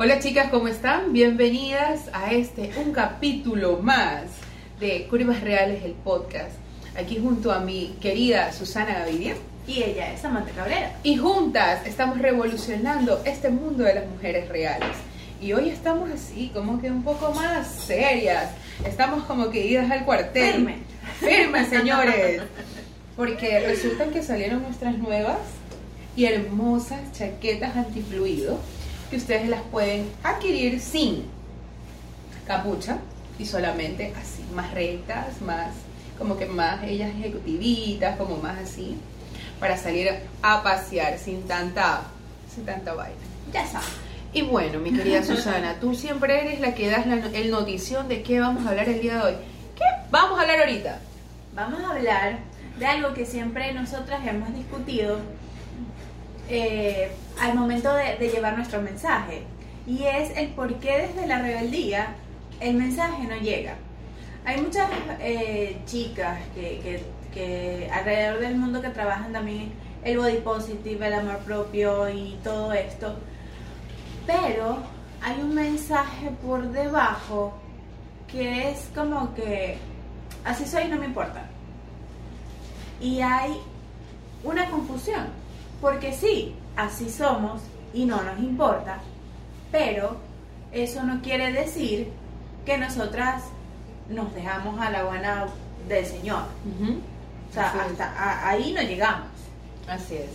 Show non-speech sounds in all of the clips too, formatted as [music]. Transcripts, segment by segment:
Hola chicas, ¿cómo están? Bienvenidas a este, un capítulo más de Curvas Reales, el podcast. Aquí junto a mi querida Susana Gaviria. Y ella es Samantha Cabrera. Y juntas estamos revolucionando este mundo de las mujeres reales. Y hoy estamos así, como que un poco más serias. Estamos como que idas al cuartel. Firme. Firme, señores. Porque resulta que salieron nuestras nuevas y hermosas chaquetas antifluido que ustedes las pueden adquirir sin capucha y solamente así, más rectas, más como que más ellas ejecutivitas, como más así, para salir a pasear sin tanta, sin tanta vaina. Ya sabes. Y bueno, mi querida [laughs] Susana, tú siempre eres la que das la, el notición de qué vamos a hablar el día de hoy. ¿Qué vamos a hablar ahorita? Vamos a hablar de algo que siempre nosotras hemos discutido eh, al momento de, llevar nuestro mensaje. Y es el por qué desde la rebeldía el mensaje no llega. Hay muchas eh, chicas que, que, que alrededor del mundo que trabajan también el body positive, el amor propio y todo esto. Pero hay un mensaje por debajo que es como que así soy, no me importa. Y hay una confusión, porque sí, así somos y no nos importa, pero eso no quiere decir que nosotras nos dejamos a la buena del Señor. O sea, Así hasta a- ahí no llegamos. Así es.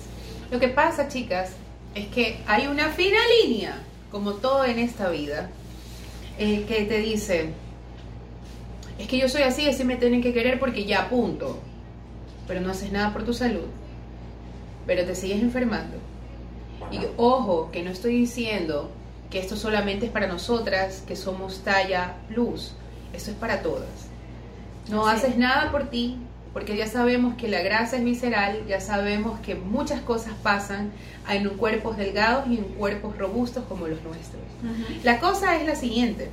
Lo que pasa, chicas, es que hay una fina línea, como todo en esta vida, eh, que te dice, es que yo soy así, así me tienen que querer porque ya punto. Pero no haces nada por tu salud. Pero te sigues enfermando. Y ojo, que no estoy diciendo que esto solamente es para nosotras, que somos talla plus. Esto es para todas. No Sí. haces nada por ti, porque ya sabemos que la grasa es visceral, ya sabemos que muchas cosas pasan en cuerpos delgados y en cuerpos robustos como los nuestros. La cosa es la siguiente,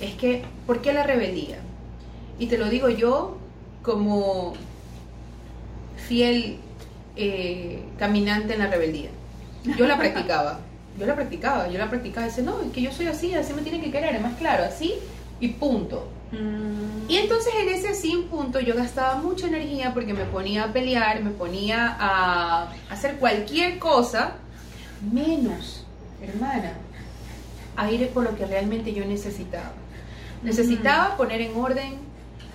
es que, ¿por qué la rebeldía? Y te lo digo yo como fiel eh, caminante en la rebeldía. Yo la practicaba, yo la practicaba, yo la practicaba. Dice, no, es que yo soy así, así me tienen que querer, es más claro, así y punto. Mm, Y entonces en ese sin punto yo gastaba mucha energía porque me ponía a pelear, me ponía a hacer cualquier cosa, menos, hermana, a ir por lo que realmente yo necesitaba. Necesitaba poner en orden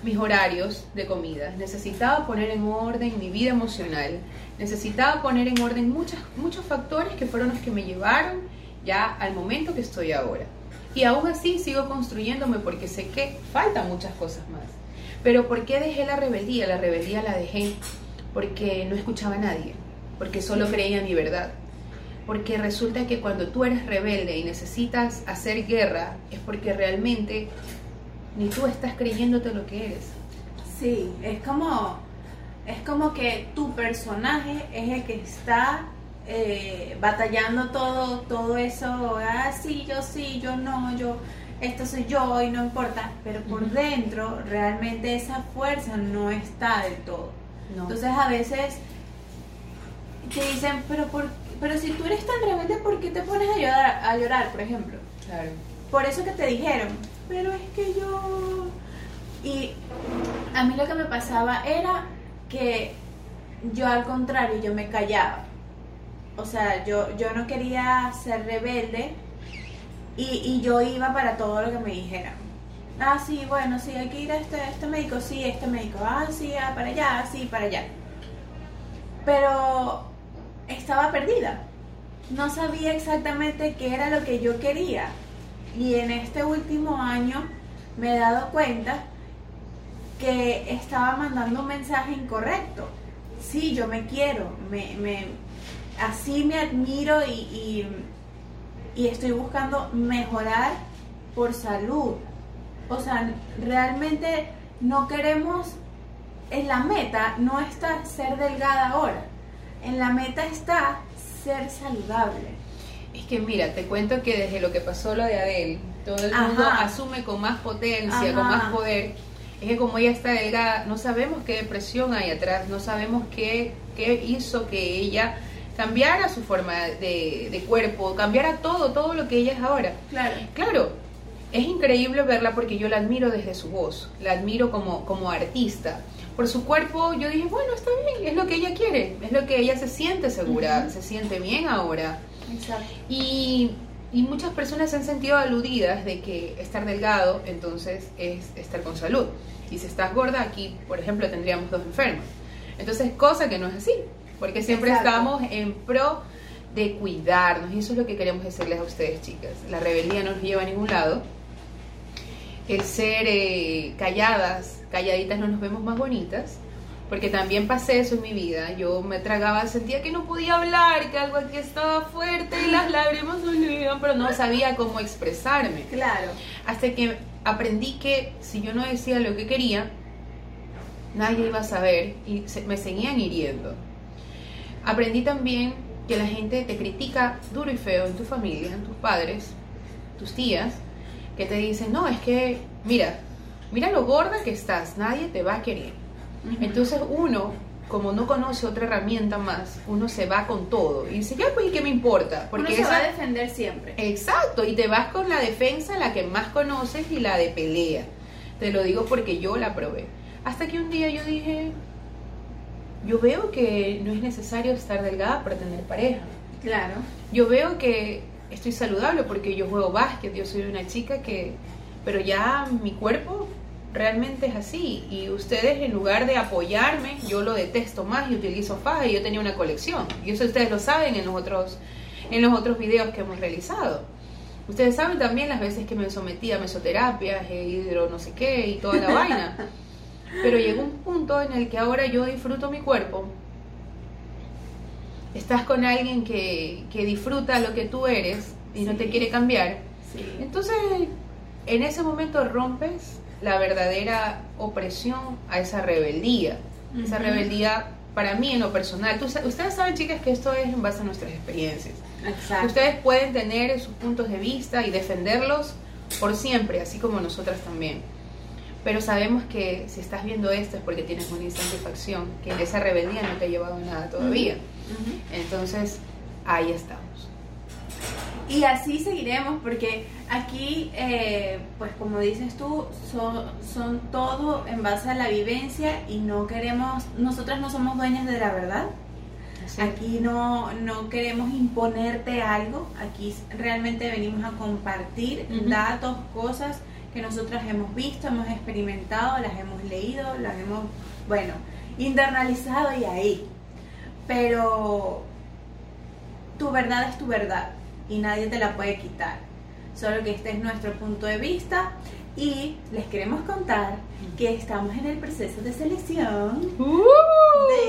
mis horarios de comida, necesitaba poner en orden mi vida emocional, necesitaba poner en orden muchas, muchos factores que fueron los que me llevaron ya al momento que estoy ahora. Y aún así sigo construyéndome porque sé que faltan muchas cosas más. Pero ¿por qué dejé la rebeldía? La rebeldía la dejé porque no escuchaba a nadie, porque solo creía en mi verdad. Porque resulta que cuando tú eres rebelde y necesitas hacer guerra, es porque realmente ni tú estás creyéndote lo que eres. Sí, es como, es como que tu personaje es el que está eh, batallando todo, todo eso, ah, sí, yo sí, yo no, yo, esto soy yo y no importa, pero por dentro realmente esa fuerza no está del todo. No. Entonces a veces te dicen, pero, por, pero si tú eres tan rebelde, ¿por qué te pones a llorar, a llorar, por ejemplo? claro. por eso que te dijeron, pero es que yo... Y a mí lo que me pasaba era que yo al contrario, yo me callaba. O sea, yo, yo no quería ser rebelde y, y yo iba para todo lo que me dijeran. Ah, sí, bueno, sí, hay que ir a este, este médico, sí, este médico, ah, sí, ah, para allá, sí, para allá. Pero estaba perdida. No sabía exactamente qué era lo que yo quería. Y en este último año me he dado cuenta que estaba mandando un mensaje incorrecto. Sí, yo me quiero, así me admiro y, y estoy buscando mejorar por salud. O sea, realmente no queremos, en la meta no está ser delgada ahora, en la meta está ser saludable. Es que mira, te cuento que desde lo que pasó lo de Adele, todo el mundo asume con más potencia, Ajá. con más poder. Es que como ella está delgada, no sabemos qué depresión hay atrás, no sabemos qué, qué hizo que ella cambiara su forma de, de cuerpo, cambiara todo, todo lo que ella es ahora. Claro. Claro, es increíble verla porque yo la admiro desde su voz, la admiro como, como artista. Por su cuerpo yo dije, bueno, está bien, es lo que ella quiere, es lo que ella se siente segura, se siente bien ahora. Exacto. Y, y muchas personas se han sentido aludidas de que estar delgado entonces es estar con salud. Y si estás gorda, aquí, por ejemplo, tendríamos dos enfermos. Entonces, cosa que no es así, porque siempre Exacto. estamos en pro de cuidarnos y eso es lo que queremos decirles a ustedes, chicas. La rebeldía no nos lleva a ningún lado. El ser eh, calladas, calladitas no nos vemos más bonitas, porque también pasé eso en mi vida. Yo me tragaba, sentía que no podía hablar, que algo aquí estaba fuerte y las lágrimas salían, pero no sabía cómo expresarme. Claro. Hasta que aprendí que si yo no decía lo que quería, nadie iba a saber y se- me seguían hiriendo. Aprendí también que la gente te critica duro y feo en tu familia, en tus padres, tus tías, que te dicen, no, es que, mira, mira lo gorda que estás, nadie te va a querer. Entonces uno, como no conoce otra herramienta más, uno se va con todo y dice, ya pues, ¿y qué me importa? Uno se esa- va a defender siempre. Exacto, y te vas con la defensa, la que más conoces y la de pelea. Te lo digo porque yo la probé. Hasta que un día yo dije, yo veo que no es necesario estar delgada para tener pareja. Claro. Yo veo que estoy saludable porque yo juego básquet, yo soy una chica que, pero ya mi cuerpo realmente es así. Y ustedes en lugar de apoyarme, yo lo detesto más y utilizo faja y yo tenía una colección. Y eso ustedes lo saben en los otros, en los otros videos que hemos realizado. Ustedes saben también las veces que me sometí a mesoterapias, e hidro no sé qué y toda la vaina. [laughs] Pero llegó un punto en el que ahora yo disfruto mi cuerpo. Estás con alguien que, que disfruta lo que tú eres y no te quiere cambiar. Sí. Entonces, en ese momento rompes la verdadera opresión a esa rebeldía. Esa rebeldía, para mí en lo personal, tú ustedes saben, chicas, que esto es en base a nuestras experiencias. Exacto. Ustedes pueden tener sus puntos de vista y defenderlos por siempre, así como nosotras también. Pero sabemos que si estás viendo esto es porque tienes una insatisfacción, que esa rebeldía no te ha llevado a nada todavía. Entonces, ahí estamos. Y así seguiremos porque aquí, eh, pues como dices tú, son, son todo en base a la vivencia y no queremos, nosotras no somos dueñas de la verdad. Aquí no, no queremos imponerte algo, aquí realmente venimos a compartir datos, cosas que nosotras hemos visto, hemos experimentado, las hemos leído, las hemos, bueno, internalizado y ahí. Pero tu verdad es tu verdad y nadie te la puede quitar. Solo que este es nuestro punto de vista y les queremos contar que estamos en el proceso de selección ¡Uh!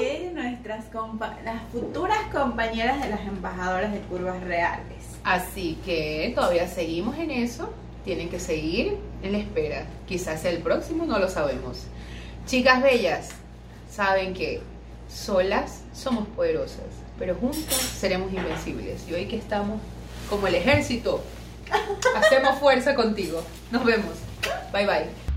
de nuestras compa- las futuras compañeras de las embajadoras de curvas reales. Así que todavía seguimos en eso. Tienen que seguir en la espera. Quizás el próximo, no lo sabemos. Chicas bellas, saben que solas somos poderosas, pero juntas seremos invencibles. Y hoy que estamos como el ejército, hacemos fuerza contigo. Nos vemos. Bye bye.